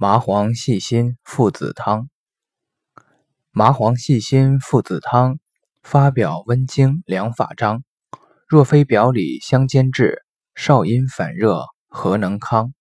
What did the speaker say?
麻黄细辛附子汤。麻黄细辛附子汤发表温经良法章若非表里相兼治少阴反热何能康？